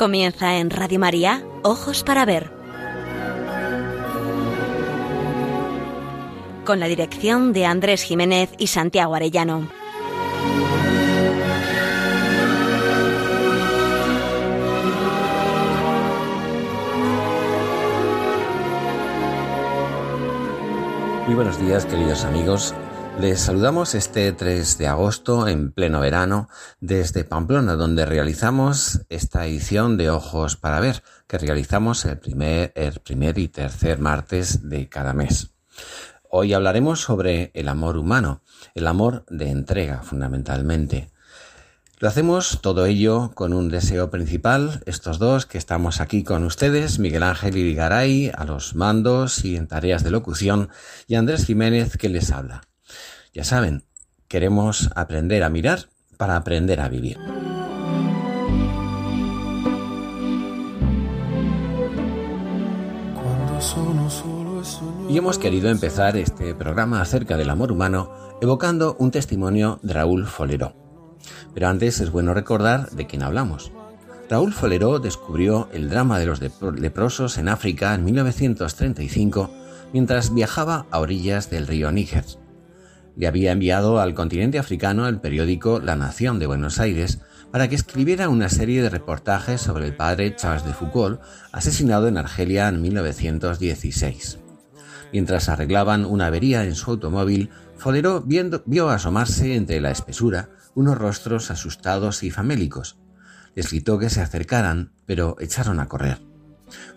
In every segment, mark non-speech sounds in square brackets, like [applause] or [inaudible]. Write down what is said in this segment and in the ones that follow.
Comienza en Radio María, Ojos para Ver. Con la dirección de Andrés Jiménez y Santiago Arellano. Muy buenos días, queridos amigos. Les saludamos este 3 de agosto en pleno verano desde Pamplona, donde realizamos esta edición de Ojos para Ver, que realizamos el primer, y tercer martes de cada mes. Hoy hablaremos sobre el amor humano, el amor de entrega fundamentalmente. Lo hacemos todo ello con un deseo principal, estos dos que estamos aquí con ustedes, Miguel Ángel Irigaray a los mandos y en tareas de locución, y Andrés Jiménez que les habla. Ya saben, queremos aprender a mirar para aprender a vivir. Y hemos querido empezar este programa acerca del amor humano evocando un testimonio de Raúl Folero. Pero antes es bueno recordar de quién hablamos. Raúl Folero descubrió el drama de los leprosos en África en 1935 mientras viajaba a orillas del río Níger le había enviado al continente africano el periódico La Nación de Buenos Aires para que escribiera una serie de reportajes sobre el padre Charles de Foucault, asesinado en Argelia en 1916. Mientras arreglaban una avería en su automóvil, Folero vio asomarse entre la espesura unos rostros asustados y famélicos. Les gritó que se acercaran, pero echaron a correr.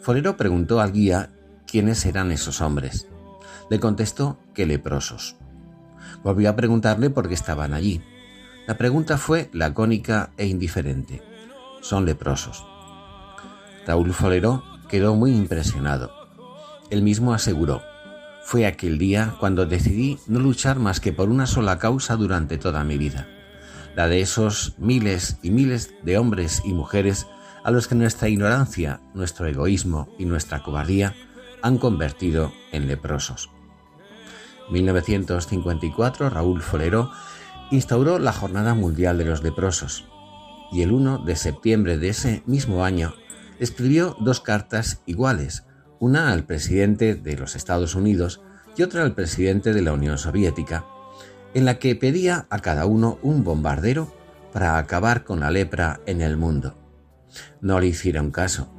Folero preguntó al guía quiénes eran esos hombres. Le contestó que leprosos. Volvió a preguntarle por qué estaban allí. La pregunta fue lacónica e indiferente. Son leprosos. Raúl Folero quedó muy impresionado. Él mismo aseguró, fue aquel día cuando decidí no luchar más que por una sola causa durante toda mi vida, la de esos miles y miles de hombres y mujeres a los que nuestra ignorancia, nuestro egoísmo y nuestra cobardía han convertido en leprosos. 1954, Raúl Folero instauró la Jornada Mundial de los Leprosos y el 1 de septiembre de ese mismo año escribió dos cartas iguales, una al presidente de los Estados Unidos y otra al presidente de la Unión Soviética, en la que pedía a cada uno un bombardero para acabar con la lepra en el mundo. No le hicieron caso,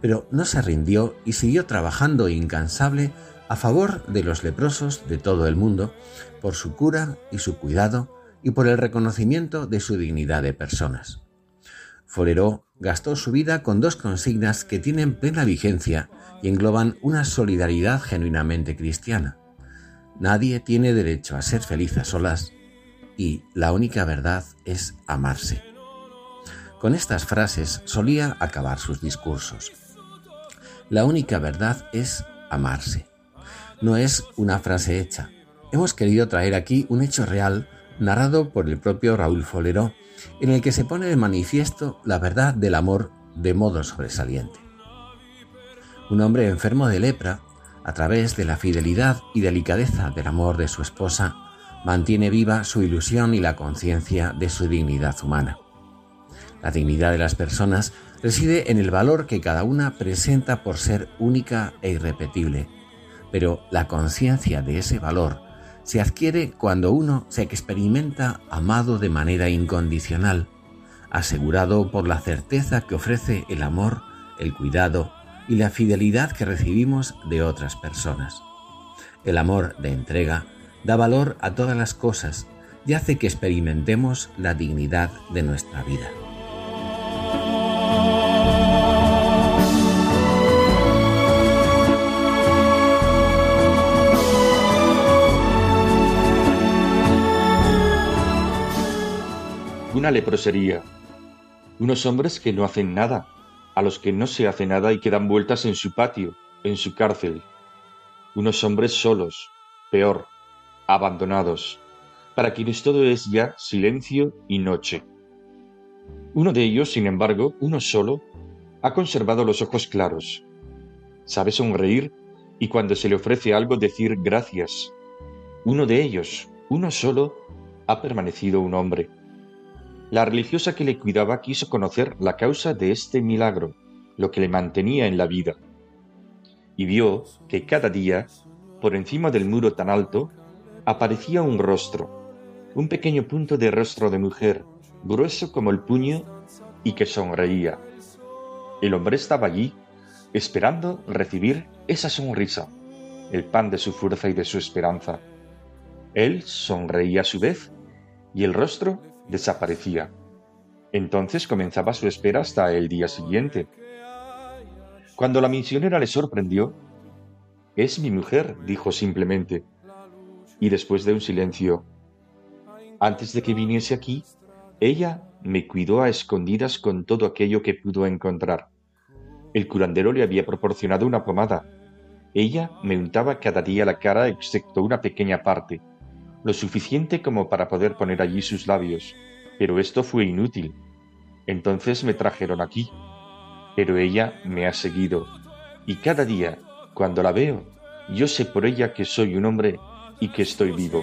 pero no se rindió y siguió trabajando incansable a favor de los leprosos de todo el mundo, por su cura y su cuidado y por el reconocimiento de su dignidad de personas. Forero gastó su vida con dos consignas que tienen plena vigencia y engloban una solidaridad genuinamente cristiana. Nadie tiene derecho a ser feliz a solas y la única verdad es amarse. Con estas frases solía acabar sus discursos. La única verdad es amarse no es una frase hecha. Hemos querido traer aquí un hecho real narrado por el propio Raúl Folero, en el que se pone de manifiesto la verdad del amor de modo sobresaliente. Un hombre enfermo de lepra, a través de la fidelidad y delicadeza del amor de su esposa, mantiene viva su ilusión y la conciencia de su dignidad humana. La dignidad de las personas reside en el valor que cada una presenta por ser única e irrepetible, pero la conciencia de ese valor se adquiere cuando uno se experimenta amado de manera incondicional, asegurado por la certeza que ofrece el amor, el cuidado y la fidelidad que recibimos de otras personas. El amor de entrega da valor a todas las cosas y hace que experimentemos la dignidad de nuestra vida. Una leprosería, unos hombres que no hacen nada, a los que no se hace nada y que dan vueltas en su patio, en su cárcel, unos hombres solos, peor, abandonados, para quienes todo es ya silencio y noche. Uno de ellos, sin embargo, uno solo, ha conservado los ojos claros, sabe sonreír y cuando se le ofrece algo decir gracias. Uno de ellos, uno solo, ha permanecido un hombre La religiosa que le cuidaba quiso conocer la causa de este milagro, lo que le mantenía en la vida, y vio que cada día, por encima del muro tan alto, aparecía un rostro, un pequeño punto de rostro de mujer, grueso como el puño y que sonreía. El hombre estaba allí, esperando recibir esa sonrisa, el pan de su fuerza y de su esperanza. Él sonreía a su vez y el rostro desaparecía. Entonces comenzaba su espera hasta el día siguiente. Cuando la misionera le sorprendió, es mi mujer, dijo simplemente. Y después de un silencio, antes de que viniese aquí, ella me cuidó a escondidas con todo aquello que pudo encontrar. El curandero le había proporcionado una pomada. Ella me untaba cada día la cara excepto una pequeña parte, lo suficiente como para poder poner allí sus labios, pero esto fue inútil. Entonces me trajeron aquí, pero ella me ha seguido, y cada día, cuando la veo, yo sé por ella que soy un hombre y que estoy vivo.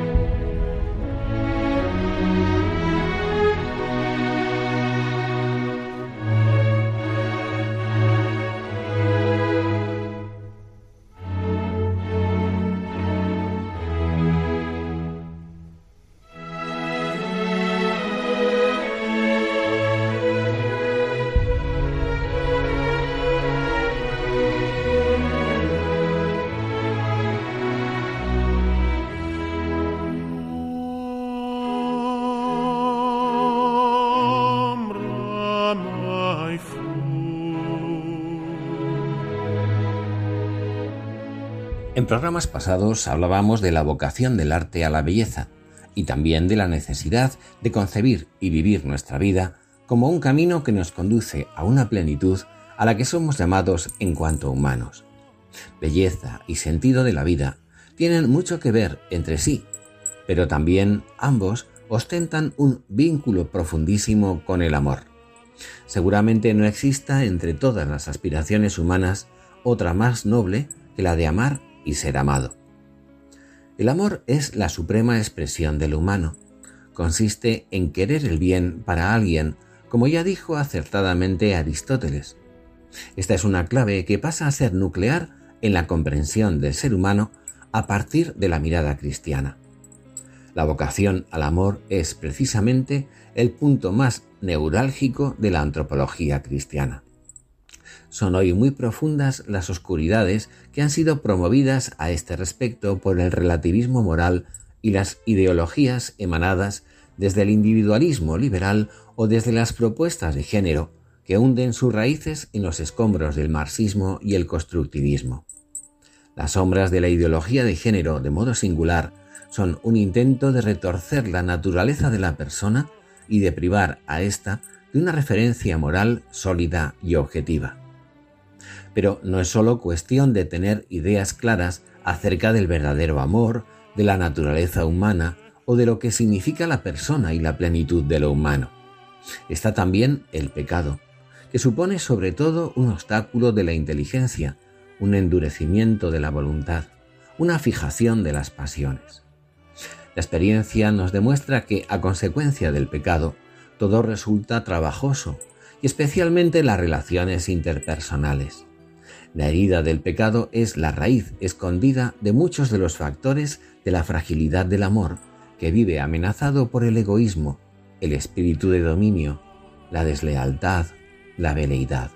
En programas pasados hablábamos de la vocación del arte a la belleza y también de la necesidad de concebir y vivir nuestra vida como un camino que nos conduce a una plenitud a la que somos llamados en cuanto humanos. Belleza y sentido de la vida tienen mucho que ver entre sí, pero también ambos ostentan un vínculo profundísimo con el amor. Seguramente no exista entre todas las aspiraciones humanas otra más noble que la de amar y ser amado. El amor es la suprema expresión del humano. Consiste en querer el bien para alguien, como ya dijo acertadamente Aristóteles. Esta es una clave que pasa a ser nuclear en la comprensión del ser humano a partir de la mirada cristiana. La vocación al amor es precisamente el punto más neurálgico de la antropología cristiana. Son hoy muy profundas las oscuridades que han sido promovidas a este respecto por el relativismo moral y las ideologías emanadas desde el individualismo liberal o desde las propuestas de género que hunden sus raíces en los escombros del marxismo y el constructivismo. Las sombras de la ideología de género, de modo singular, son un intento de retorcer la naturaleza de la persona y de privar a ésta de una referencia moral sólida y objetiva. Pero no es solo cuestión de tener ideas claras acerca del verdadero amor, de la naturaleza humana o de lo que significa la persona y la plenitud de lo humano. Está también el pecado, que supone sobre todo un obstáculo de la inteligencia, un endurecimiento de la voluntad, una fijación de las pasiones. La experiencia nos demuestra que, a consecuencia del pecado, todo resulta trabajoso, y especialmente las relaciones interpersonales. La herida del pecado es la raíz escondida de muchos de los factores de la fragilidad del amor, que vive amenazado por el egoísmo, el espíritu de dominio, la deslealtad, la veleidad.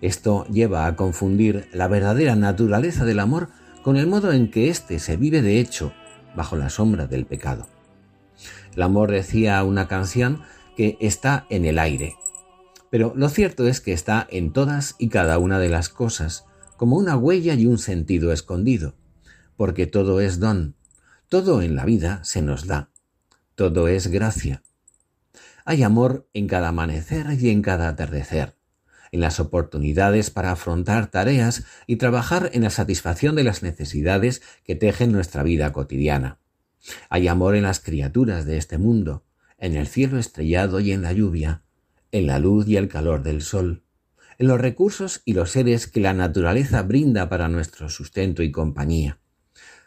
Esto lleva a confundir la verdadera naturaleza del amor con el modo en que éste se vive de hecho bajo la sombra del pecado. El amor decía una canción que está en el aire, pero lo cierto es que está en todas y cada una de las cosas, como una huella y un sentido escondido, porque todo es don, todo en la vida se nos da, todo es gracia. Hay amor en cada amanecer y en cada atardecer, en las oportunidades para afrontar tareas y trabajar en la satisfacción de las necesidades que tejen nuestra vida cotidiana. Hay amor en las criaturas de este mundo, en el cielo estrellado y en la lluvia, en la luz y el calor del sol, en los recursos y los seres que la naturaleza brinda para nuestro sustento y compañía.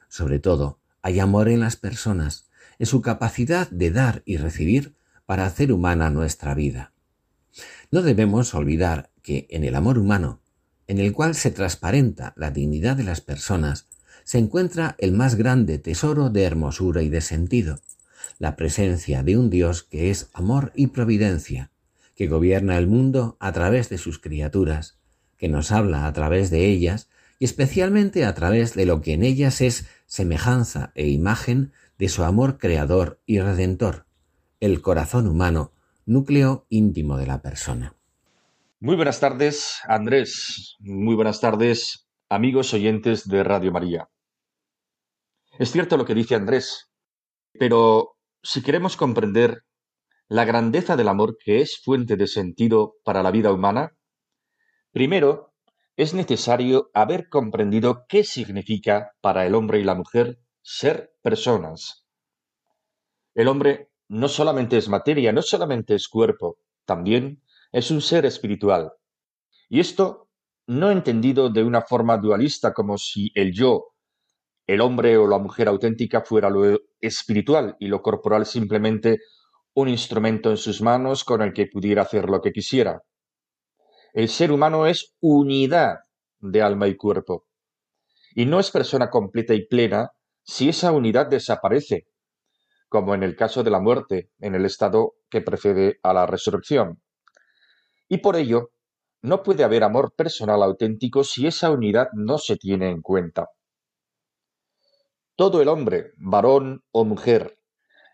Sobre todo, hay amor en las personas, en su capacidad de dar y recibir para hacer humana nuestra vida. No debemos olvidar que en el amor humano, en el cual se transparenta la dignidad de las personas, se encuentra el más grande tesoro de hermosura y de sentido, la presencia de un Dios que es amor y providencia, que gobierna el mundo a través de sus criaturas, que nos habla a través de ellas y especialmente a través de lo que en ellas es semejanza e imagen de su amor creador y redentor, el corazón humano, núcleo íntimo de la persona. Muy buenas tardes, Andrés. Muy buenas tardes, amigos oyentes de Radio María. Es cierto lo que dice Andrés, pero si queremos comprender la grandeza del amor que es fuente de sentido para la vida humana, primero es necesario haber comprendido qué significa para el hombre y la mujer ser personas. El hombre no solamente es materia, no solamente es cuerpo, también es un ser espiritual. Y esto no entendido de una forma dualista como si el yo, el hombre o la mujer auténtica fuera lo espiritual y lo corporal simplemente un instrumento en sus manos con el que pudiera hacer lo que quisiera. El ser humano es unidad de alma y cuerpo. Y no es persona completa y plena si esa unidad desaparece, como en el caso de la muerte, en el estado que precede a la resurrección. Y por ello, no puede haber amor personal auténtico si esa unidad no se tiene en cuenta. Todo el hombre, varón o mujer,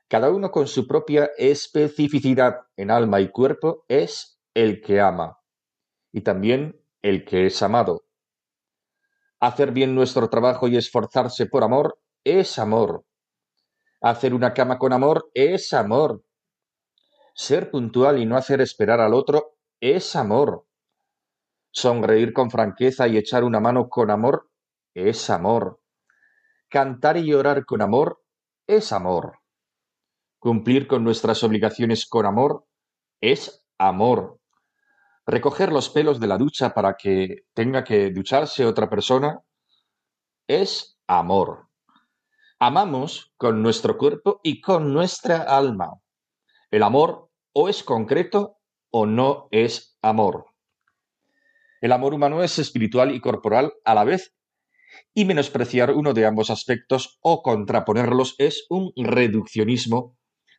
cada uno con su propia especificidad en alma y cuerpo, es el que ama y también el que es amado. Hacer bien nuestro trabajo y esforzarse por amor es amor. Hacer una cama con amor es amor. Ser puntual y no hacer esperar al otro es amor. Sonreír con franqueza y echar una mano con amor es amor. Cantar y llorar con amor es amor. Cumplir con nuestras obligaciones con amor es amor. Recoger los pelos de la ducha para que tenga que ducharse otra persona es amor. Amamos con nuestro cuerpo y con nuestra alma. El amor o es concreto o no es amor. El amor humano es espiritual y corporal a la vez, y menospreciar uno de ambos aspectos o contraponerlos es un reduccionismo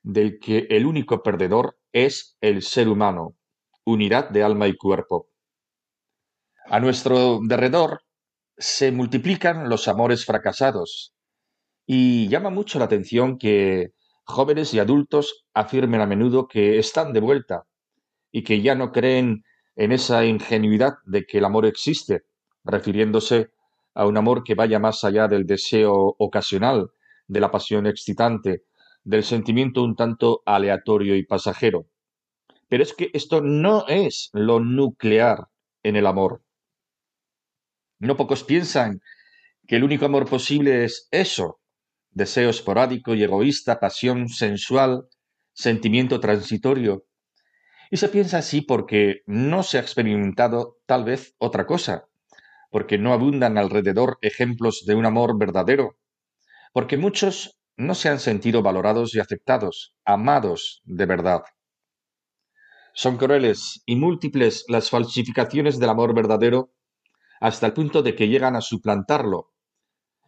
del que el único perdedor es el ser humano, unidad de alma y cuerpo. A nuestro derredor se multiplican los amores fracasados, y llama mucho la atención que jóvenes y adultos afirmen a menudo que están de vuelta, y que ya no creen en esa ingenuidad de que el amor existe, refiriéndose a un amor que vaya más allá del deseo ocasional, de la pasión excitante, del sentimiento un tanto aleatorio y pasajero. Pero es que esto no es lo nuclear en el amor. No pocos piensan que el único amor posible es eso, deseo esporádico y egoísta, pasión sensual, sentimiento transitorio, y se piensa así porque no se ha experimentado tal vez otra cosa, porque no abundan alrededor ejemplos de un amor verdadero, porque muchos no se han sentido valorados y aceptados, amados de verdad. Son crueles y múltiples las falsificaciones del amor verdadero hasta el punto de que llegan a suplantarlo,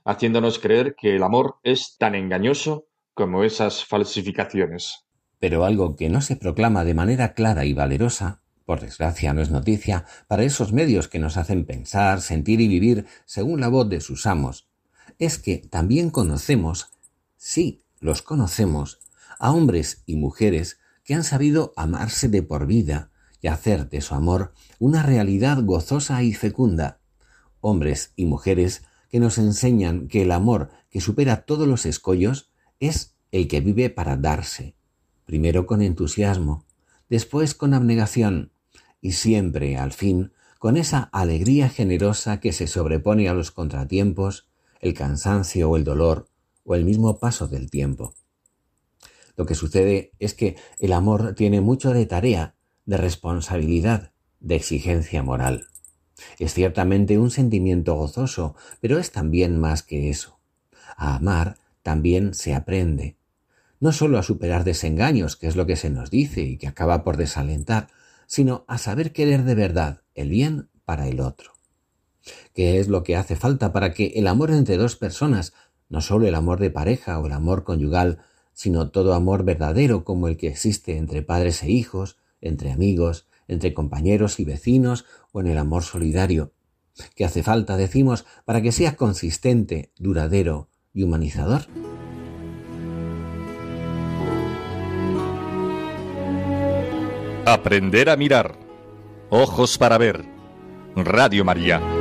haciéndonos creer que el amor es tan engañoso como esas falsificaciones. Pero algo que no se proclama de manera clara y valerosa, por desgracia no es noticia, para esos medios que nos hacen pensar, sentir y vivir según la voz de sus amos, es que también conocemos, sí, los conocemos, a hombres y mujeres que han sabido amarse de por vida y hacer de su amor una realidad gozosa y fecunda, hombres y mujeres que nos enseñan que el amor que supera todos los escollos es el que vive para darse, primero con entusiasmo, después con abnegación y siempre, al fin, con esa alegría generosa que se sobrepone a los contratiempos, el cansancio o el dolor o el mismo paso del tiempo. Lo que sucede es que el amor tiene mucho de tarea, de responsabilidad, de exigencia moral. Es ciertamente un sentimiento gozoso, pero es también más que eso. A amar también se aprende. No sólo a superar desengaños, que es lo que se nos dice y que acaba por desalentar, sino a saber querer de verdad el bien para el otro. ¿Qué es lo que hace falta para que el amor entre dos personas, no sólo el amor de pareja o el amor conyugal, sino todo amor verdadero como el que existe entre padres e hijos, entre amigos, entre compañeros y vecinos o en el amor solidario, que hace falta, decimos, para que sea consistente, duradero y humanizador. Aprender a mirar. Ojos para ver. Radio María.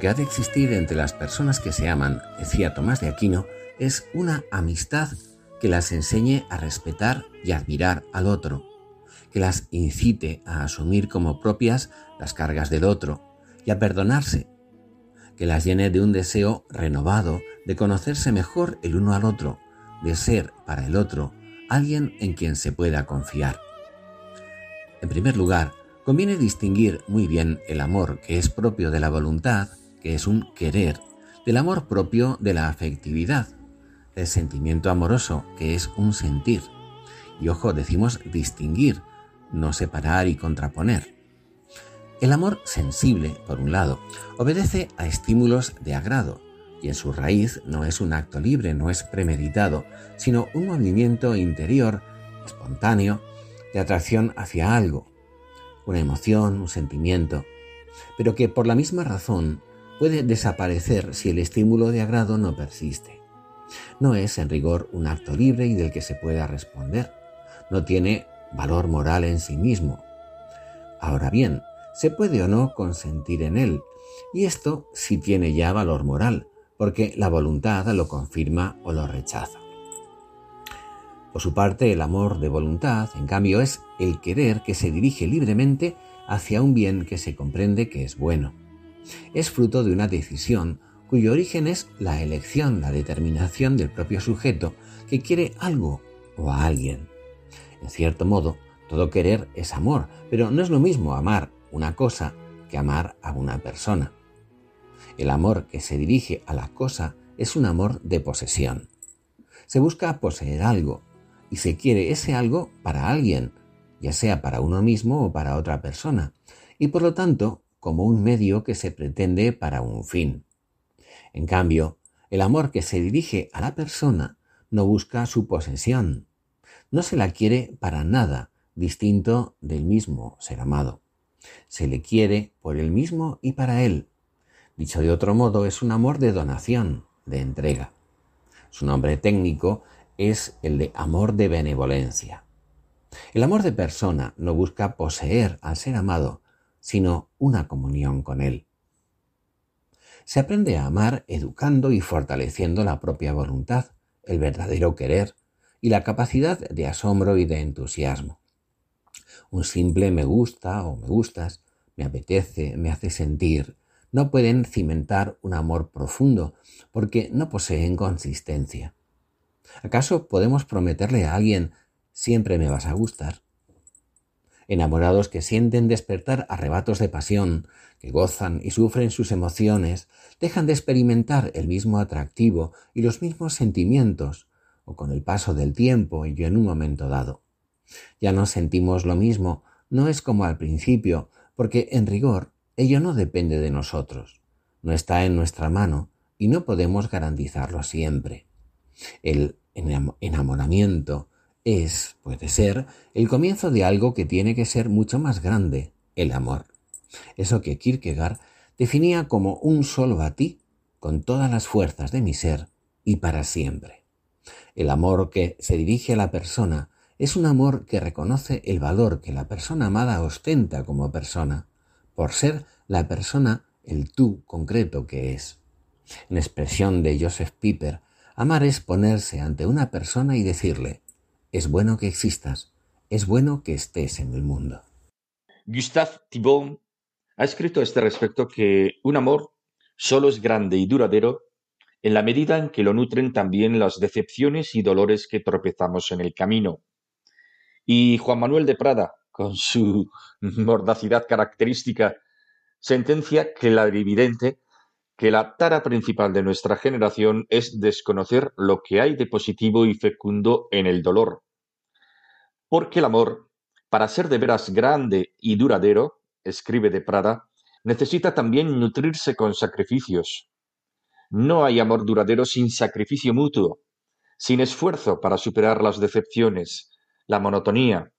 Que ha de existir entre las personas que se aman, decía Tomás de Aquino, es una amistad que las enseñe a respetar y admirar al otro, que las incite a asumir como propias las cargas del otro y a perdonarse, que las llene de un deseo renovado de conocerse mejor el uno al otro, de ser para el otro alguien en quien se pueda confiar. En primer lugar, Conviene distinguir muy bien el amor que es propio de la voluntad, que es un querer, del amor propio de la afectividad, el sentimiento amoroso, que es un sentir. Y ojo, decimos distinguir, no separar y contraponer. El amor sensible, por un lado, obedece a estímulos de agrado, y en su raíz no es un acto libre, no es premeditado, sino un movimiento interior, espontáneo, de atracción hacia algo, una emoción, un sentimiento, pero que por la misma razón puede desaparecer si el estímulo de agrado no persiste. No es en rigor un acto libre y del que se pueda responder. No tiene valor moral en sí mismo. Ahora bien, se puede o no consentir en él, y esto sí tiene ya valor moral, porque la voluntad lo confirma o lo rechaza. Por su parte, el amor de voluntad, en cambio, es el querer que se dirige libremente hacia un bien que se comprende que es bueno. Es fruto de una decisión cuyo origen es la elección, la determinación del propio sujeto que quiere algo o a alguien. En cierto modo, todo querer es amor, pero no es lo mismo amar una cosa que amar a una persona. El amor que se dirige a la cosa es un amor de posesión. Se busca poseer algo, y se quiere ese algo para alguien, ya sea para uno mismo o para otra persona, y por lo tanto como un medio que se pretende para un fin. En cambio, el amor que se dirige a la persona no busca su posesión, no se la quiere para nada distinto del mismo ser amado. Se le quiere por él mismo y para él. Dicho de otro modo, es un amor de donación, de entrega. Su nombre técnico es el de amor de benevolencia. El amor de persona no busca poseer al ser amado, sino una comunión con él. Se aprende a amar educando y fortaleciendo la propia voluntad, el verdadero querer y la capacidad de asombro y de entusiasmo. Un simple me gusta o me gustas, me apetece, me hace sentir, no pueden cimentar un amor profundo porque no poseen consistencia. ¿Acaso podemos prometerle a alguien siempre me vas a gustar? Enamorados que sienten despertar arrebatos de pasión, que gozan y sufren sus emociones, dejan de experimentar el mismo atractivo y los mismos sentimientos, o con el paso del tiempo y en un momento dado. Ya no sentimos lo mismo, no es como al principio, porque en rigor ello no depende de nosotros, no está en nuestra mano y no podemos garantizarlo siempre. El enamoramiento es, puede ser, el comienzo de algo que tiene que ser mucho más grande, el amor. Eso que Kierkegaard definía como un solo a ti, con todas las fuerzas de mi ser y para siempre. El amor que se dirige a la persona es un amor que reconoce el valor que la persona amada ostenta como persona, por ser la persona el tú concreto que es. En expresión de Joseph Piper, amar es ponerse ante una persona y decirle, es bueno que existas, es bueno que estés en el mundo. Gustave Thibon ha escrito a este respecto que un amor solo es grande y duradero en la medida en que lo nutren también las decepciones y dolores que tropezamos en el camino. Y Juan Manuel de Prada, con su [laughs] mordacidad característica, sentencia que la evidente que la tara principal de nuestra generación es desconocer lo que hay de positivo y fecundo en el dolor. Porque el amor, para ser de veras grande y duradero, escribe de Prada, necesita también nutrirse con sacrificios. No hay amor duradero sin sacrificio mutuo, sin esfuerzo para superar las decepciones, la monotonía,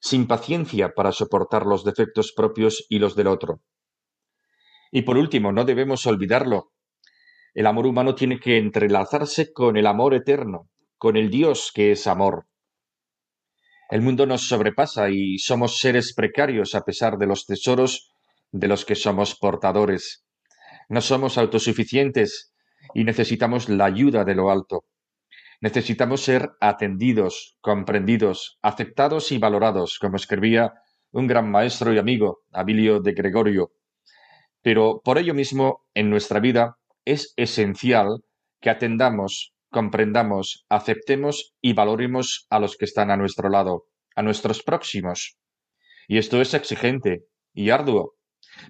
sin paciencia para soportar los defectos propios y los del otro. Y por último, no debemos olvidarlo. El amor humano tiene que entrelazarse con el amor eterno, con el Dios que es amor. El mundo nos sobrepasa y somos seres precarios a pesar de los tesoros de los que somos portadores. No somos autosuficientes y necesitamos la ayuda de lo alto. Necesitamos ser atendidos, comprendidos, aceptados y valorados, como escribía un gran maestro y amigo, Abilio de Gregorio. Pero por ello mismo, en nuestra vida es esencial que atendamos, comprendamos, aceptemos y valoremos a los que están a nuestro lado, a nuestros próximos. Y esto es exigente y arduo,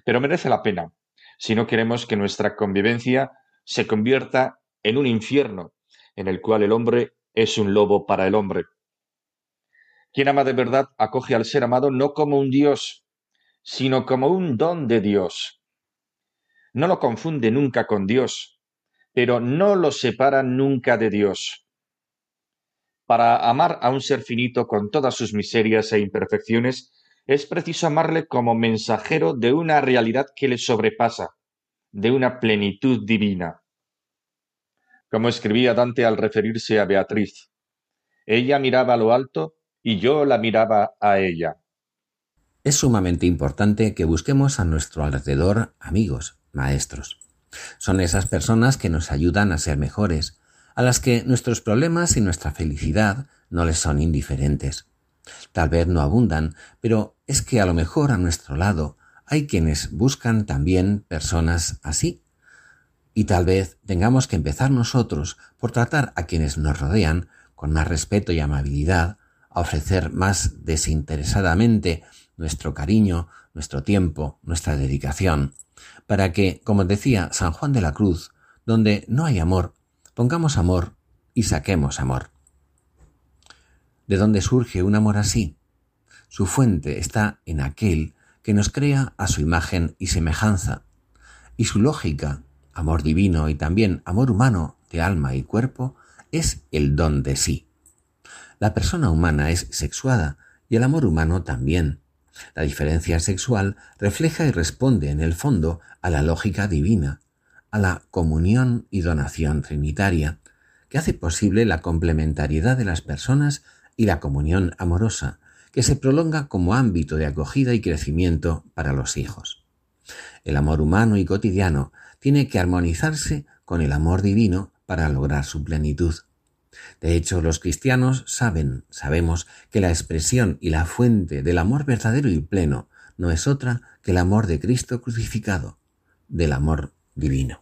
pero merece la pena si no queremos que nuestra convivencia se convierta en un infierno en el cual el hombre es un lobo para el hombre. Quien ama de verdad acoge al ser amado no como un Dios, sino como un don de Dios, no lo confunde nunca con Dios, pero no lo separa nunca de Dios. Para amar a un ser finito con todas sus miserias e imperfecciones, es preciso amarle como mensajero de una realidad que le sobrepasa, de una plenitud divina. Como escribía Dante al referirse a Beatriz, ella miraba a lo alto y yo la miraba a ella. Es sumamente importante que busquemos a nuestro alrededor amigos, maestros. Son esas personas que nos ayudan a ser mejores, a las que nuestros problemas y nuestra felicidad no les son indiferentes. Tal vez no abundan, pero es que a lo mejor a nuestro lado hay quienes buscan también personas así. Y tal vez tengamos que empezar nosotros por tratar a quienes nos rodean con más respeto y amabilidad, a ofrecer más desinteresadamente nuestro cariño, nuestro tiempo, nuestra dedicación para que, como decía San Juan de la Cruz, donde no hay amor, pongamos amor y saquemos amor. ¿De dónde surge un amor así? Su fuente está en aquel que nos crea a su imagen y semejanza, y su lógica, amor divino y también amor humano de alma y cuerpo, es el don de sí. La persona humana es sexuada y el amor humano también. La diferencia sexual refleja y responde en el fondo a la lógica divina, a la comunión y donación trinitaria, que hace posible la complementariedad de las personas y la comunión amorosa, que se prolonga como ámbito de acogida y crecimiento para los hijos. El amor humano y cotidiano tiene que armonizarse con el amor divino para lograr su plenitud. De hecho, los cristianos saben, sabemos, que la expresión y la fuente del amor verdadero y pleno no es otra que el amor de Cristo crucificado, del amor divino.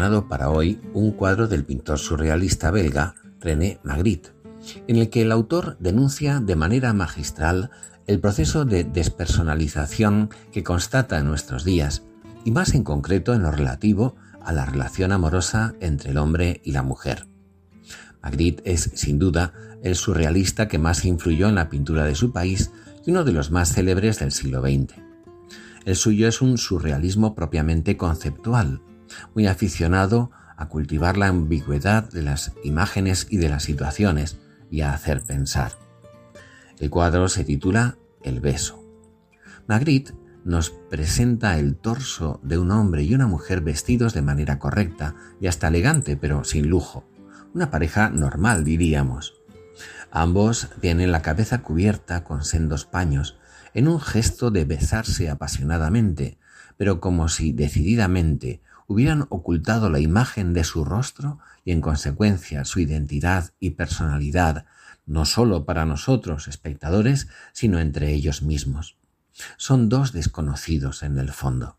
Para hoy un cuadro del pintor surrealista belga René Magritte, en el que el autor denuncia de manera magistral el proceso de despersonalización que constata en nuestros días, y más en concreto en lo relativo a la relación amorosa entre el hombre y la mujer. Magritte es, sin duda, el surrealista que más influyó en la pintura de su país y uno de los más célebres del siglo XX. El suyo es un surrealismo propiamente conceptual, muy aficionado a cultivar la ambigüedad de las imágenes y de las situaciones y a hacer pensar. El cuadro se titula El beso. Magritte nos presenta el torso de un hombre y una mujer vestidos de manera correcta y hasta elegante, pero sin lujo. Una pareja normal, diríamos. Ambos tienen la cabeza cubierta con sendos paños, en un gesto de besarse apasionadamente, pero como si decididamente hubieran ocultado la imagen de su rostro y en consecuencia su identidad y personalidad, no sólo para nosotros, espectadores, sino entre ellos mismos. Son dos desconocidos en el fondo.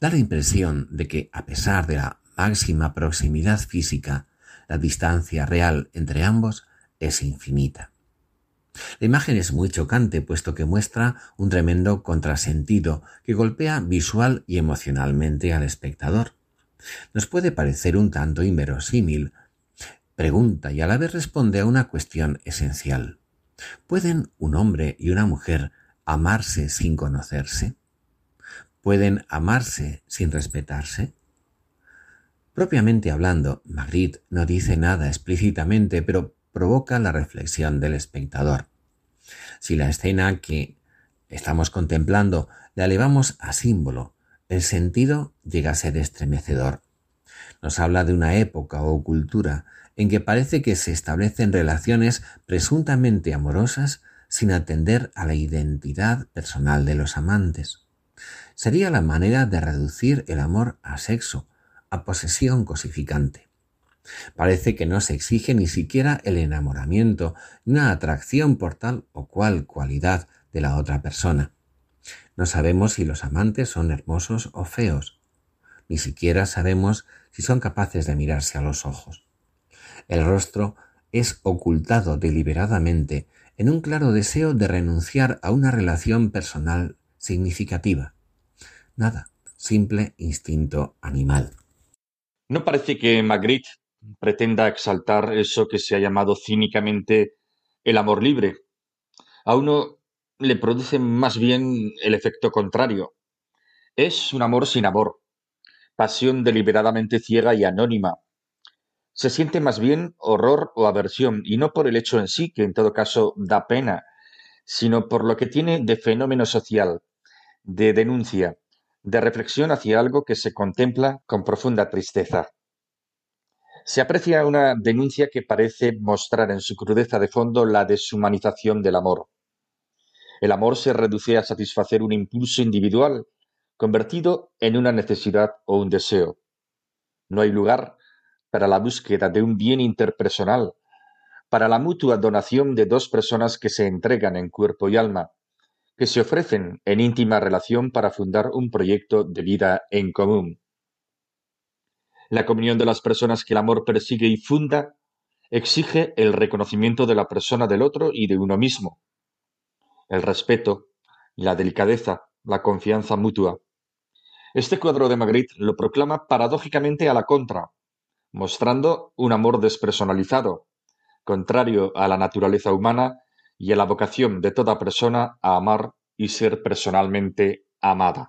Da la impresión de que, a pesar de la máxima proximidad física, la distancia real entre ambos es infinita. La imagen es muy chocante, puesto que muestra un tremendo contrasentido que golpea visual y emocionalmente al espectador. Nos puede parecer un tanto inverosímil. Pregunta y a la vez responde a una cuestión esencial. ¿Pueden un hombre y una mujer amarse sin conocerse? ¿Pueden amarse sin respetarse? Propiamente hablando, Magritte no dice nada explícitamente, pero provoca la reflexión del espectador. Si la escena que estamos contemplando la elevamos a símbolo, el sentido llega a ser estremecedor. Nos habla de una época o cultura en que parece que se establecen relaciones presuntamente amorosas sin atender a la identidad personal de los amantes. Sería la manera de reducir el amor a sexo, a posesión cosificante. Parece que no se exige ni siquiera el enamoramiento, una atracción por tal o cual cualidad de la otra persona. No sabemos si los amantes son hermosos o feos. Ni siquiera sabemos si son capaces de mirarse a los ojos. El rostro es ocultado deliberadamente en un claro deseo de renunciar a una relación personal significativa. Nada, simple instinto animal. No parece que Magritte pretenda exaltar eso que se ha llamado cínicamente el amor libre. A uno le produce más bien el efecto contrario. Es un amor sin amor, pasión deliberadamente ciega y anónima. Se siente más bien horror o aversión, y no por el hecho en sí, que en todo caso da pena, sino por lo que tiene de fenómeno social, de denuncia, de reflexión hacia algo que se contempla con profunda tristeza. Se aprecia una denuncia que parece mostrar en su crudeza de fondo la deshumanización del amor. El amor se reduce a satisfacer un impulso individual, convertido en una necesidad o un deseo. No hay lugar para la búsqueda de un bien interpersonal, para la mutua donación de dos personas que se entregan en cuerpo y alma, que se ofrecen en íntima relación para fundar un proyecto de vida en común. La comunión de las personas que el amor persigue y funda, exige el reconocimiento de la persona del otro y de uno mismo, el respeto, la delicadeza, la confianza mutua. Este cuadro de Magritte lo proclama paradójicamente a la contra, mostrando un amor despersonalizado, contrario a la naturaleza humana y a la vocación de toda persona a amar y ser personalmente amada.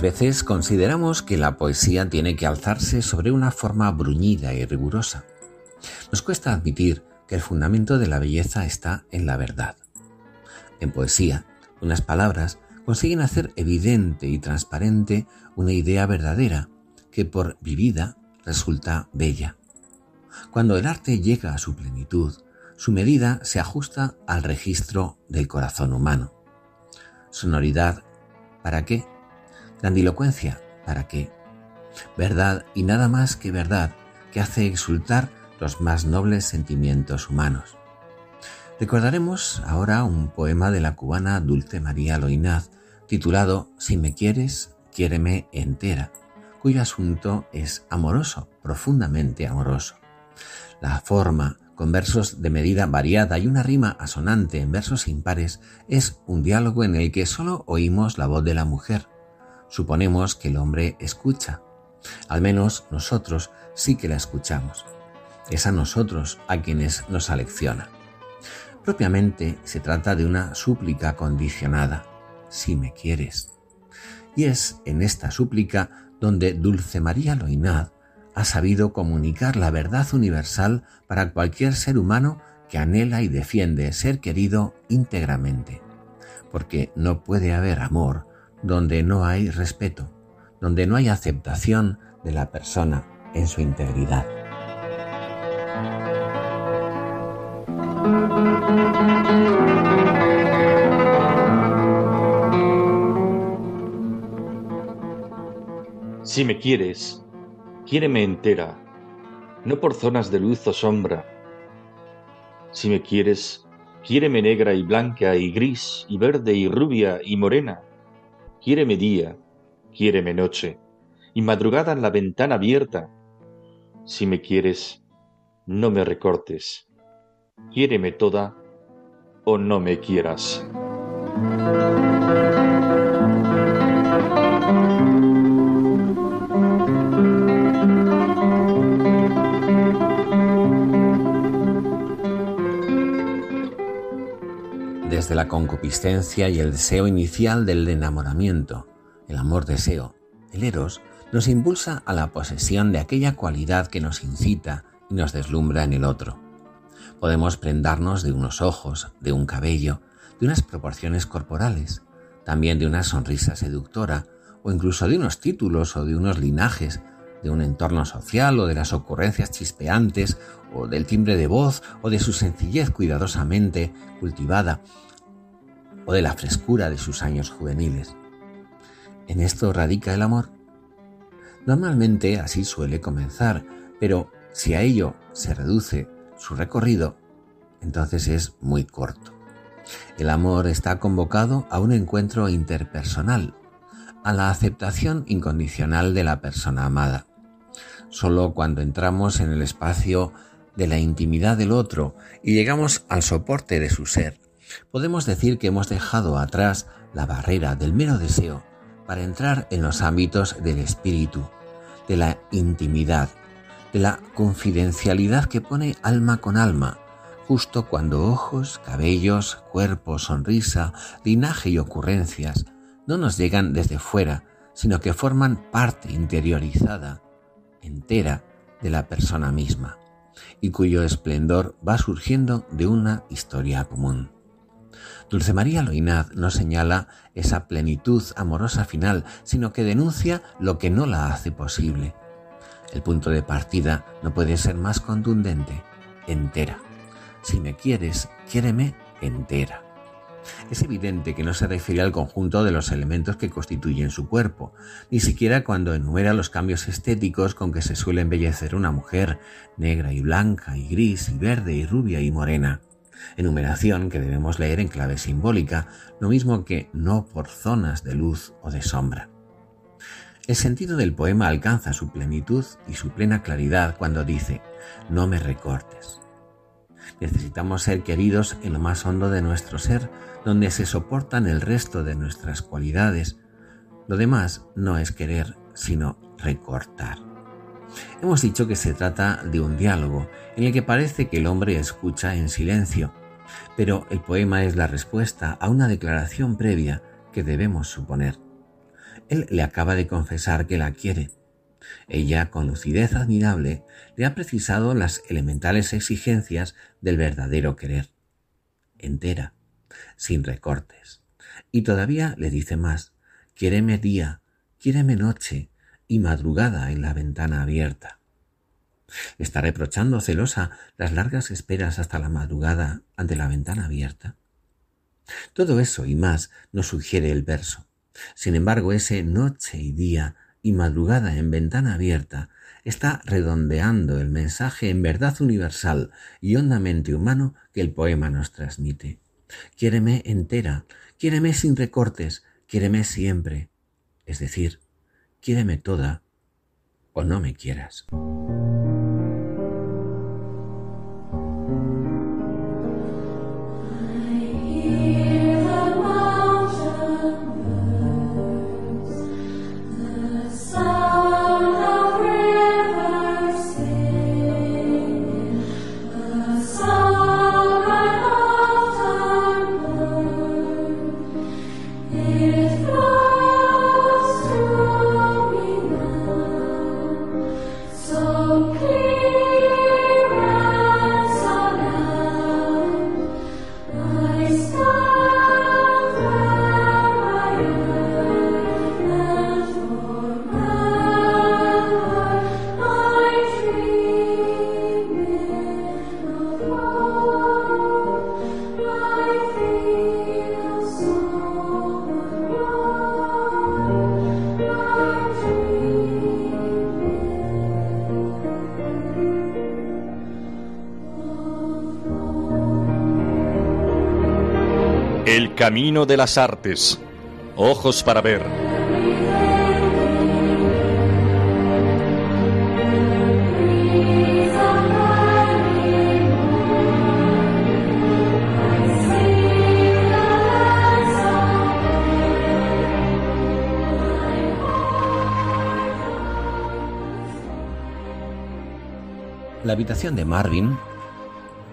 ¿Cuántas veces consideramos que la poesía tiene que alzarse sobre una forma bruñida y rigurosa? Nos cuesta admitir que el fundamento de la belleza está en la verdad. En poesía, unas palabras consiguen hacer evidente y transparente una idea verdadera que por vivida resulta bella. Cuando el arte llega a su plenitud, su medida se ajusta al registro del corazón humano. Sonoridad, ¿para qué? Grandilocuencia, ¿para qué? Verdad y nada más que verdad que hace exultar los más nobles sentimientos humanos. Recordaremos ahora un poema de la cubana Dulce María Loinaz titulado Si me quieres, quiéreme entera, cuyo asunto es amoroso, profundamente amoroso. La forma, con versos de medida variada y una rima asonante en versos impares, es un diálogo en el que solo oímos la voz de la mujer, suponemos que el hombre escucha. Al menos nosotros sí que la escuchamos. Es a nosotros a quienes nos alecciona. Propiamente se trata de una súplica condicionada, si me quieres. Y es en esta súplica donde Dulce María Loinaz ha sabido comunicar la verdad universal para cualquier ser humano que anhela y defiende ser querido íntegramente. Porque no puede haber amor donde no hay respeto, donde no hay aceptación de la persona en su integridad. Si me quieres, quiéreme entera, no por zonas de luz o sombra. Si me quieres, quiéreme negra y blanca y gris y verde y rubia y morena Quiéreme día, quiéreme noche, y madrugada en la ventana abierta. Si me quieres, no me recortes. Quiéreme toda o no me quieras. Desde la concupiscencia y el deseo inicial del enamoramiento, el amor-deseo, el eros, nos impulsa a la posesión de aquella cualidad que nos incita y nos deslumbra en el otro. Podemos prendarnos de unos ojos, de un cabello, de unas proporciones corporales, también de una sonrisa seductora, o incluso de unos títulos o de unos linajes, de un entorno social o de las ocurrencias chispeantes, o del timbre de voz o de su sencillez cuidadosamente cultivada, o de la frescura de sus años juveniles. En esto radica el amor. Normalmente así suele comenzar, pero si a ello se reduce su recorrido, entonces es muy corto. El amor está convocado a un encuentro interpersonal, a la aceptación incondicional de la persona amada. Solo cuando entramos en el espacio de la intimidad del otro y llegamos al soporte de su ser, podemos decir que hemos dejado atrás la barrera del mero deseo para entrar en los ámbitos del espíritu, de la intimidad, de la confidencialidad que pone alma con alma, justo cuando ojos, cabellos, cuerpo, sonrisa, linaje y ocurrencias no nos llegan desde fuera, sino que forman parte interiorizada, entera, de la persona misma, y cuyo esplendor va surgiendo de una historia común. Dulce María Loinaz no señala esa plenitud amorosa final, sino que denuncia lo que no la hace posible. El punto de partida no puede ser más contundente, entera. Si me quieres, quiéreme entera. Es evidente que no se refiere al conjunto de los elementos que constituyen su cuerpo, ni siquiera cuando enumera los cambios estéticos con que se suele embellecer una mujer, negra y blanca y gris y verde y rubia y morena. Enumeración que debemos leer en clave simbólica, lo mismo que no por zonas de luz o de sombra. El sentido del poema alcanza su plenitud y su plena claridad cuando dice, no me recortes. Necesitamos ser queridos en lo más hondo de nuestro ser, donde se soportan el resto de nuestras cualidades. Lo demás no es querer, sino recortar. Hemos dicho que se trata de un diálogo en el que parece que el hombre escucha en silencio, pero el poema es la respuesta a una declaración previa que debemos suponer. Él le acaba de confesar que la quiere. Ella, con lucidez admirable, le ha precisado las elementales exigencias del verdadero querer. Entera, sin recortes. Y todavía le dice más, quiéreme día, quiéreme noche y madrugada en la ventana abierta. está reprochando celosa las largas esperas hasta la madrugada ante la ventana abierta. Todo eso y más nos sugiere el verso. Sin embargo, ese noche y día y madrugada en ventana abierta está redondeando el mensaje en verdad universal y hondamente humano que el poema nos transmite. Quiéreme entera, quiéreme sin recortes, quiéreme siempre. Es decir, quiéreme toda o no me quieras. Camino de las artes. Ojos para ver. La habitación de Marvin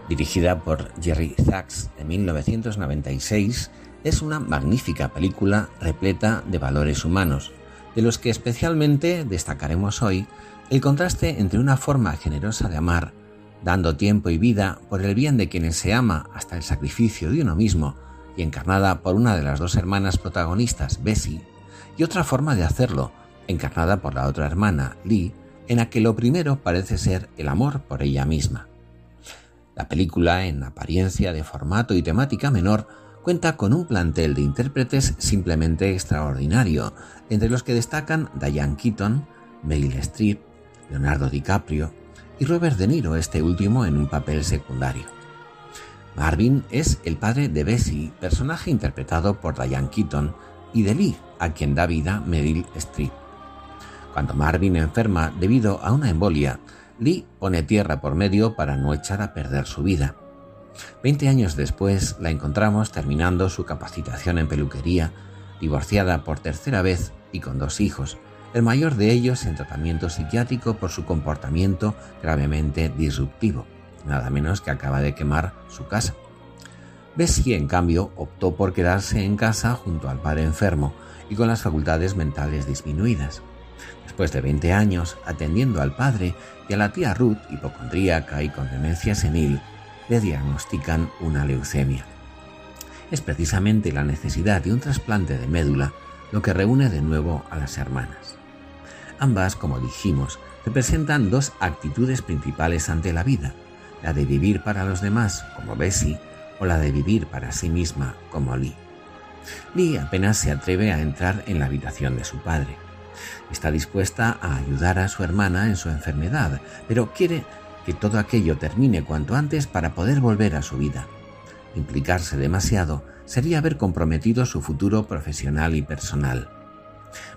dirigida por Jerry Sachs en 1996, es una magnífica película repleta de valores humanos, de los que especialmente destacaremos hoy el contraste entre una forma generosa de amar, dando tiempo y vida por el bien de quienes se ama hasta el sacrificio de uno mismo, y encarnada por una de las dos hermanas protagonistas, Bessie, y otra forma de hacerlo, encarnada por la otra hermana, Lee, en la que lo primero parece ser el amor por ella misma. La película, en apariencia de formato y temática menor, cuenta con un plantel de intérpretes simplemente extraordinario, entre los que destacan Diane Keaton, Meryl Streep, Leonardo DiCaprio y Robert De Niro, este último en un papel secundario. Marvin es el padre de Bessie, personaje interpretado por Diane Keaton, y de Lee, a quien da vida Meryl Streep. Cuando Marvin enferma debido a una embolia, Lee pone tierra por medio para no echar a perder su vida. Veinte años después la encontramos terminando su capacitación en peluquería, divorciada por tercera vez y con dos hijos, el mayor de ellos en tratamiento psiquiátrico por su comportamiento gravemente disruptivo, nada menos que acaba de quemar su casa. Bessie, en cambio, optó por quedarse en casa junto al padre enfermo y con las facultades mentales disminuidas. Después de 20 años atendiendo al padre y a la tía Ruth, hipocondríaca y con demencia senil, le diagnostican una leucemia. Es precisamente la necesidad de un trasplante de médula lo que reúne de nuevo a las hermanas. Ambas, como dijimos, representan dos actitudes principales ante la vida, la de vivir para los demás, como Bessie, o la de vivir para sí misma, como Lee. Lee apenas se atreve a entrar en la habitación de su padre. Está dispuesta a ayudar a su hermana en su enfermedad, pero quiere que todo aquello termine cuanto antes para poder volver a su vida. Implicarse demasiado sería haber comprometido su futuro profesional y personal.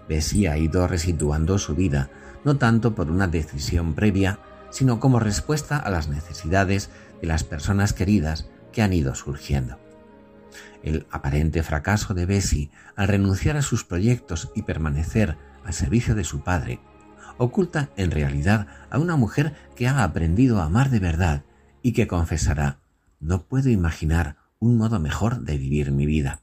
Bessie ha ido resituando su vida, no tanto por una decisión previa, sino como respuesta a las necesidades de las personas queridas que han ido surgiendo. El aparente fracaso de Bessie al renunciar a sus proyectos y permanecer al servicio de su padre oculta en realidad a una mujer que ha aprendido a amar de verdad y que confesará no puedo imaginar un modo mejor de vivir mi vida.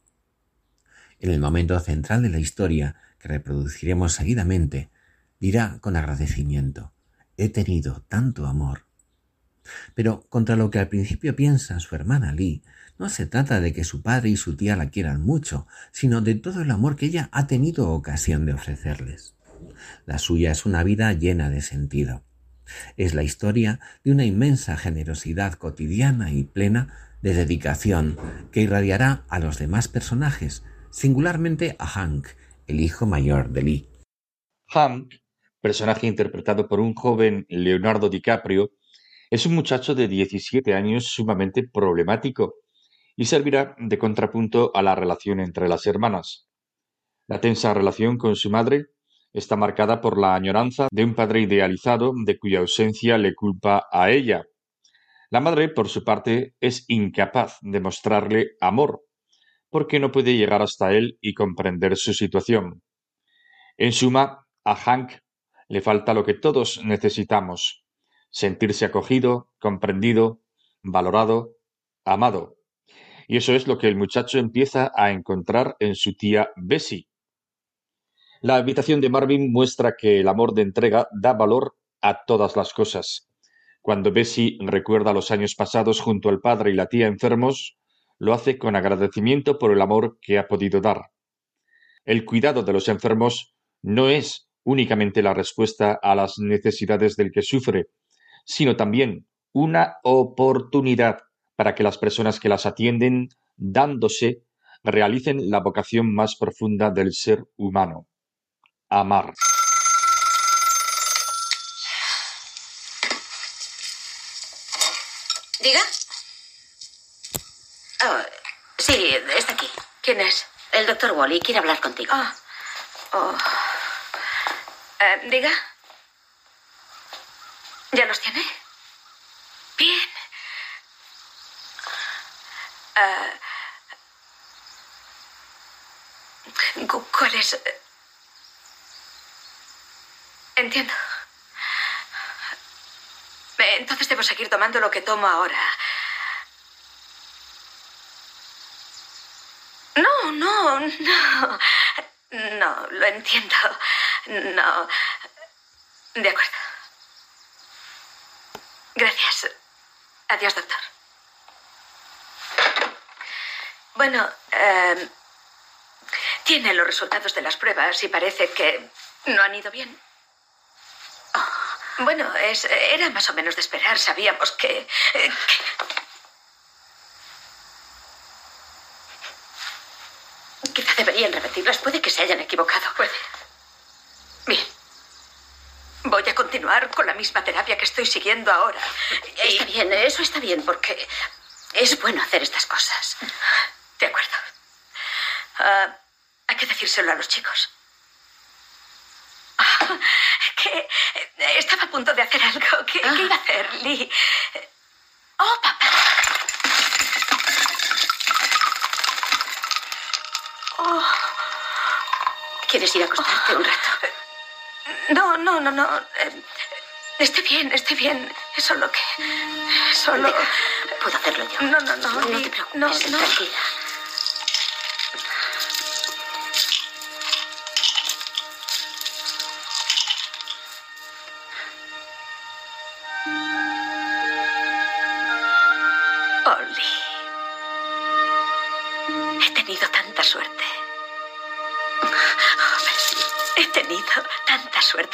En el momento central de la historia, que reproduciremos seguidamente, dirá con agradecimiento He tenido tanto amor. Pero contra lo que al principio piensa su hermana Lee, no se trata de que su padre y su tía la quieran mucho, sino de todo el amor que ella ha tenido ocasión de ofrecerles. La suya es una vida llena de sentido. Es la historia de una inmensa generosidad cotidiana y plena de dedicación que irradiará a los demás personajes, singularmente a Hank, el hijo mayor de Lee. Hank, personaje interpretado por un joven Leonardo DiCaprio, es un muchacho de 17 años sumamente problemático y servirá de contrapunto a la relación entre las hermanas. La tensa relación con su madre está marcada por la añoranza de un padre idealizado de cuya ausencia le culpa a ella. La madre, por su parte, es incapaz de mostrarle amor, porque no puede llegar hasta él y comprender su situación. En suma, a Hank le falta lo que todos necesitamos, sentirse acogido, comprendido, valorado, amado. Y eso es lo que el muchacho empieza a encontrar en su tía Bessie. La habitación de Marvin muestra que el amor de entrega da valor a todas las cosas. Cuando Bessie recuerda los años pasados junto al padre y la tía enfermos, lo hace con agradecimiento por el amor que ha podido dar. El cuidado de los enfermos no es únicamente la respuesta a las necesidades del que sufre, sino también una oportunidad para que las personas que las atienden, dándose, realicen la vocación más profunda del ser humano, amar. ¿Diga? Oh, sí, está aquí. ¿Quién es? El doctor Wally quiere hablar contigo. Ah. Oh. Eh, Diga. ¿Ya los tiene? Bien. Eh, cu- ¿Cuál es? Entiendo. Entonces debo seguir tomando lo que tomo ahora. No, no, no. No, lo entiendo. No. De acuerdo. Gracias. Adiós, doctor. Bueno, eh, tiene los resultados de las pruebas y parece que no han ido bien. Bueno, es, era más o menos de esperar. Sabíamos que, eh, que- Quizá deberían repetirlas. Puede que se hayan equivocado. Puede. Bien. Voy a continuar con la misma terapia que estoy siguiendo ahora. Y- Está bien, eso está bien porque es bueno hacer estas cosas. De acuerdo. Ah, hay que decírselo a los chicos. Que eh, estaba a punto de hacer algo. ¿Qué, Ah. qué iba a hacer, Lee? Oh, papá. ¿Quieres ir a acostarte un rato? No, no, no, no. Eh, Estoy bien, estoy bien. Es solo que. Solo. Puedo hacerlo yo. No, no, no. No te Lee, preocupes. No, no. Tranquila.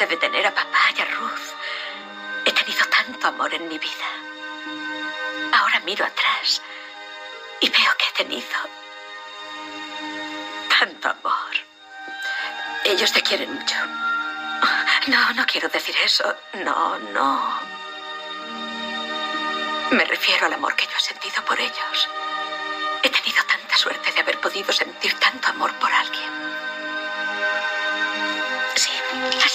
Tanta suerte de tener a papá y a Ruth. He tenido tanto amor en mi vida. Ahora miro atrás y veo que he tenido tanto amor. Ellos te quieren mucho. No, no quiero decir eso. No, no. Me refiero al amor que yo he sentido por ellos. He tenido tanta suerte de haber podido sentir tanto amor por alguien.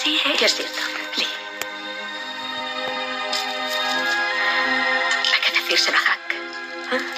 Así es. cierto. Lee. Hay que decírselo a Hank.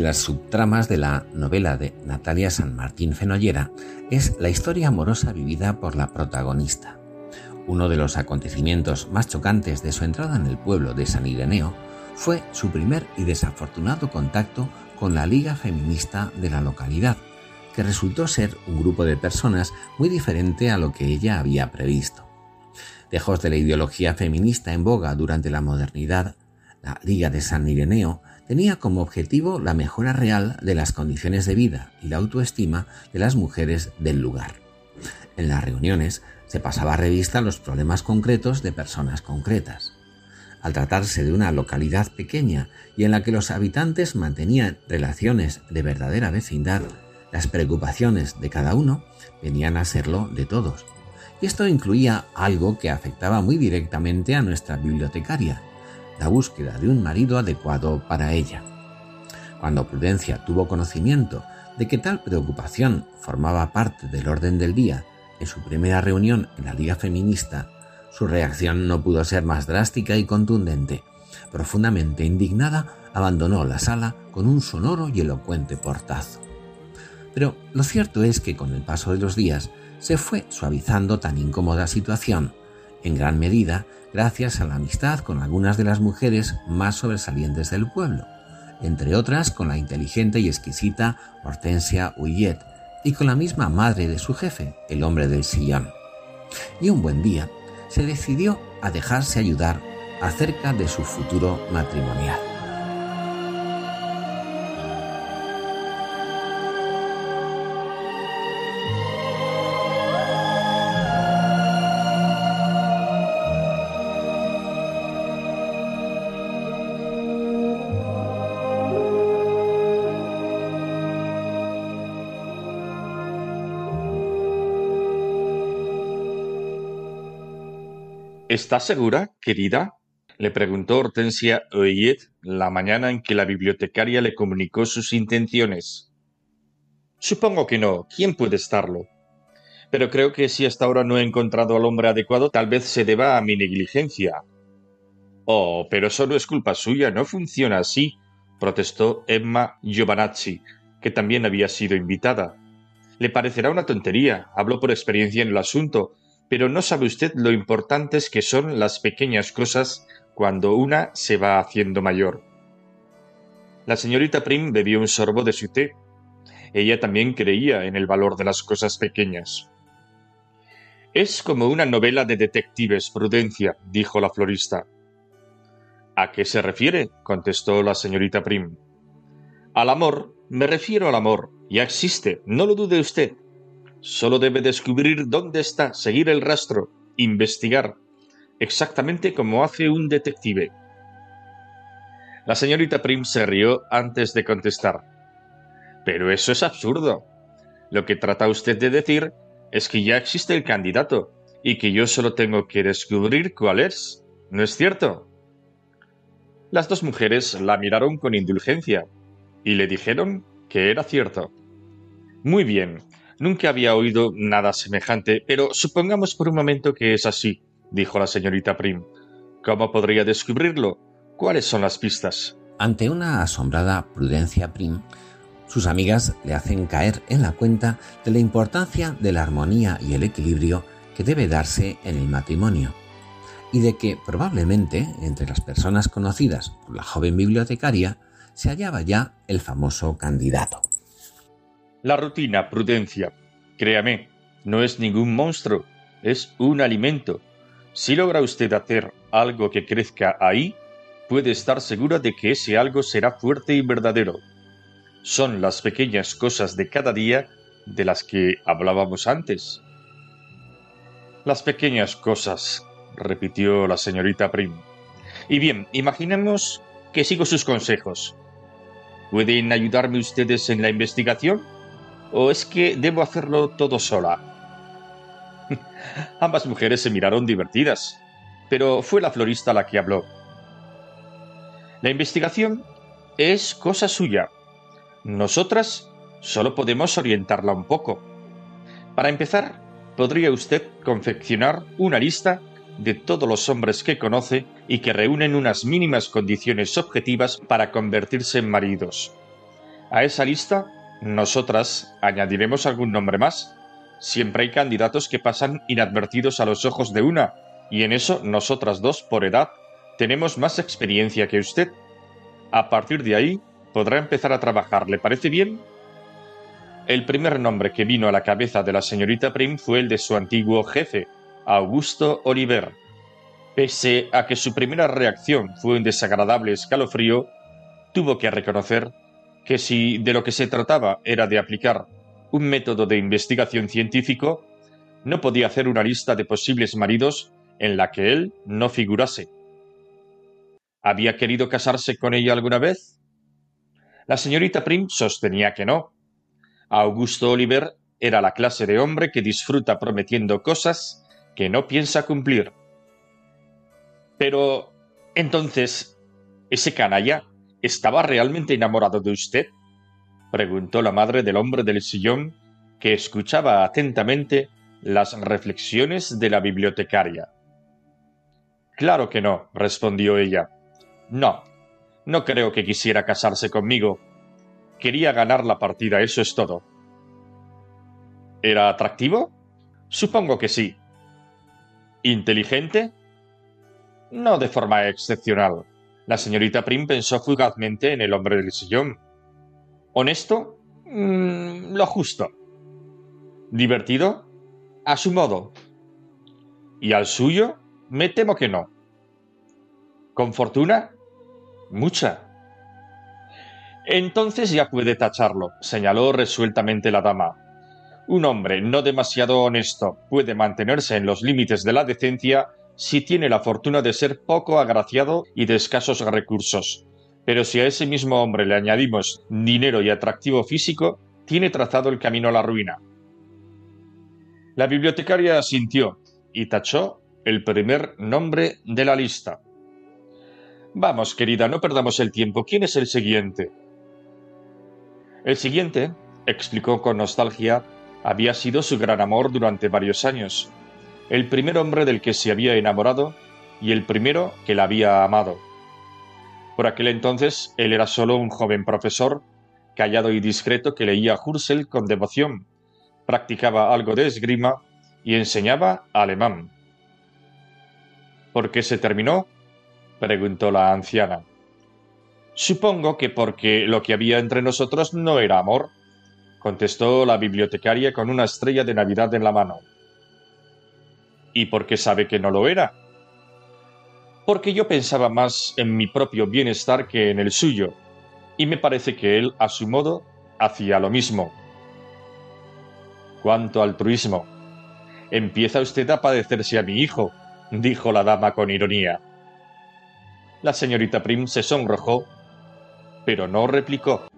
Las subtramas de la novela de Natalia San Martín Fenollera es la historia amorosa vivida por la protagonista. Uno de los acontecimientos más chocantes de su entrada en el pueblo de San Ireneo fue su primer y desafortunado contacto con la Liga Feminista de la localidad, que resultó ser un grupo de personas muy diferente a lo que ella había previsto. Lejos de la ideología feminista en boga durante la modernidad, la Liga de San Ireneo tenía como objetivo la mejora real de las condiciones de vida y la autoestima de las mujeres del lugar. En las reuniones se pasaba a revista los problemas concretos de personas concretas. Al tratarse de una localidad pequeña y en la que los habitantes mantenían relaciones de verdadera vecindad, las preocupaciones de cada uno venían a serlo de todos. Y esto incluía algo que afectaba muy directamente a nuestra bibliotecaria, la búsqueda de un marido adecuado para ella. Cuando Prudencia tuvo conocimiento de que tal preocupación formaba parte del orden del día en su primera reunión en la Liga Feminista, su reacción no pudo ser más drástica y contundente. Profundamente indignada, abandonó la sala con un sonoro y elocuente portazo. Pero lo cierto es que con el paso de los días se fue suavizando tan incómoda situación, en gran medida gracias a la amistad con algunas de las mujeres más sobresalientes del pueblo, entre otras con la inteligente y exquisita Hortensia Huyet y con la misma madre de su jefe, el hombre del sillón. Y un buen día se decidió a dejarse ayudar acerca de su futuro matrimonial. ¿Estás segura, querida? le preguntó Hortensia Oeyet la mañana en que la bibliotecaria le comunicó sus intenciones. Supongo que no. ¿Quién puede estarlo? Pero creo que si hasta ahora no he encontrado al hombre adecuado, tal vez se deba a mi negligencia. Oh, pero eso no es culpa suya, no funciona así, protestó Emma Giovanazzi, que también había sido invitada. Le parecerá una tontería, habló por experiencia en el asunto, pero no sabe usted lo importantes que son las pequeñas cosas cuando una se va haciendo mayor. La señorita Prim bebió un sorbo de su té. Ella también creía en el valor de las cosas pequeñas. Es como una novela de detectives, Prudencia, dijo la florista. ¿A qué se refiere? contestó la señorita Prim. Al amor, me refiero al amor. Ya existe, no lo dude usted. Solo debe descubrir dónde está, seguir el rastro, investigar, exactamente como hace un detective. La señorita Prim se rió antes de contestar. Pero eso es absurdo. Lo que trata usted de decir es que ya existe el candidato y que yo solo tengo que descubrir cuál es. ¿No es cierto? Las dos mujeres la miraron con indulgencia y le dijeron que era cierto. Muy bien, nunca había oído nada semejante, pero supongamos por un momento que es así, dijo la señorita Prim. ¿Cómo podría descubrirlo? ¿Cuáles son las pistas? Ante una asombrada prudencia Prim, sus amigas le hacen caer en la cuenta de la importancia de la armonía y el equilibrio que debe darse en el matrimonio, y de que probablemente entre las personas conocidas por la joven bibliotecaria se hallaba ya el famoso candidato. La rutina, prudencia. Créame, no es ningún monstruo, es un alimento. Si logra usted hacer algo que crezca ahí, puede estar segura de que ese algo será fuerte y verdadero. Son las pequeñas cosas de cada día de las que hablábamos antes. Las pequeñas cosas, repitió la señorita Prim. Y bien, imaginemos que sigo sus consejos. ¿Pueden ayudarme ustedes en la investigación? ¿O es que debo hacerlo todo sola? [laughs] Ambas mujeres se miraron divertidas, pero fue la florista la que habló. La investigación es cosa suya, nosotras solo podemos orientarla un poco. Para empezar, podría usted confeccionar una lista de todos los hombres que conoce y que reúnen unas mínimas condiciones objetivas para convertirse en maridos. A esa lista, nosotras añadiremos algún nombre más. Siempre hay candidatos que pasan inadvertidos a los ojos de una, y en eso nosotras dos, por edad, tenemos más experiencia que usted. A partir de ahí, podrá empezar a trabajar. ¿Le parece bien? El primer nombre que vino a la cabeza de la señorita Prim fue el de su antiguo jefe, Augusto Oliver. Pese a que su primera reacción fue un desagradable escalofrío, tuvo que reconocer que si de lo que se trataba era de aplicar un método de investigación científico, no podía hacer una lista de posibles maridos en la que él no figurase. ¿Había querido casarse con ella alguna vez? La señorita Prim sostenía que no. Augusto Oliver era la clase de hombre que disfruta prometiendo cosas que no piensa cumplir. Pero, entonces, ¿ese canalla estaba realmente enamorado de usted? preguntó la madre del hombre del sillón, que escuchaba atentamente las reflexiones de la bibliotecaria. Claro que no, respondió ella. No, no creo que quisiera casarse conmigo. Quería ganar la partida, eso es todo. ¿Era atractivo? Supongo que sí. ¿Inteligente? No de forma excepcional. La señorita Prim pensó fugazmente en el hombre del sillón. ¿Honesto? Mm, lo justo. ¿Divertido? A su modo. ¿Y al suyo? Me temo que no. ¿Con fortuna? Mucha. Entonces ya puede tacharlo, señaló resueltamente la dama. Un hombre no demasiado honesto puede mantenerse en los límites de la decencia si tiene la fortuna de ser poco agraciado y de escasos recursos. Pero si a ese mismo hombre le añadimos dinero y atractivo físico, tiene trazado el camino a la ruina. La bibliotecaria asintió y tachó el primer nombre de la lista. Vamos, querida, no perdamos el tiempo. ¿Quién es el siguiente? El siguiente, explicó con nostalgia, Había sido su gran amor durante varios años, el primer hombre del que se había enamorado y el primero que la había amado. Por aquel entonces él era solo un joven profesor, callado y discreto que leía Husserl con devoción, practicaba algo de esgrima y enseñaba alemán. ¿Por qué se terminó? preguntó la anciana. Supongo que porque lo que había entre nosotros no era amor, contestó la bibliotecaria con una estrella de Navidad en la mano. ¿Y por qué sabe que no lo era? Porque yo pensaba más en mi propio bienestar que en el suyo, y me parece que él, a su modo, hacía lo mismo. ¡Cuánto altruismo! Empieza usted a padecerse a mi hijo, dijo la dama con ironía. La señorita Prim se sonrojó, pero no replicó.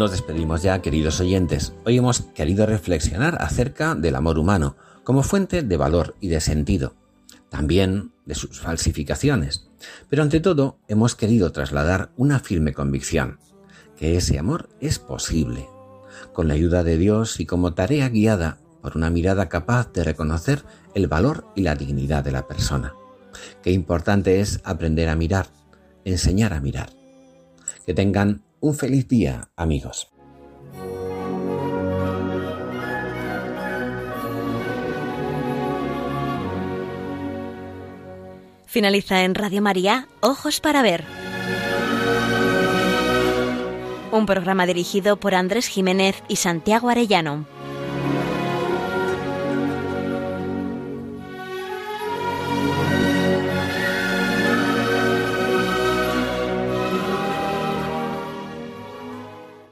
Nos despedimos ya, queridos oyentes. Hoy hemos querido reflexionar acerca del amor humano como fuente de valor y de sentido, también de sus falsificaciones. Pero ante todo, hemos querido trasladar una firme convicción, que ese amor es posible, con la ayuda de Dios y como tarea guiada por una mirada capaz de reconocer el valor y la dignidad de la persona. Qué importante es aprender a mirar, enseñar a mirar. Que tengan un feliz día, amigos. Finaliza en Radio María, Ojos para Ver. Un programa dirigido por Andrés Jiménez y Santiago Arellano.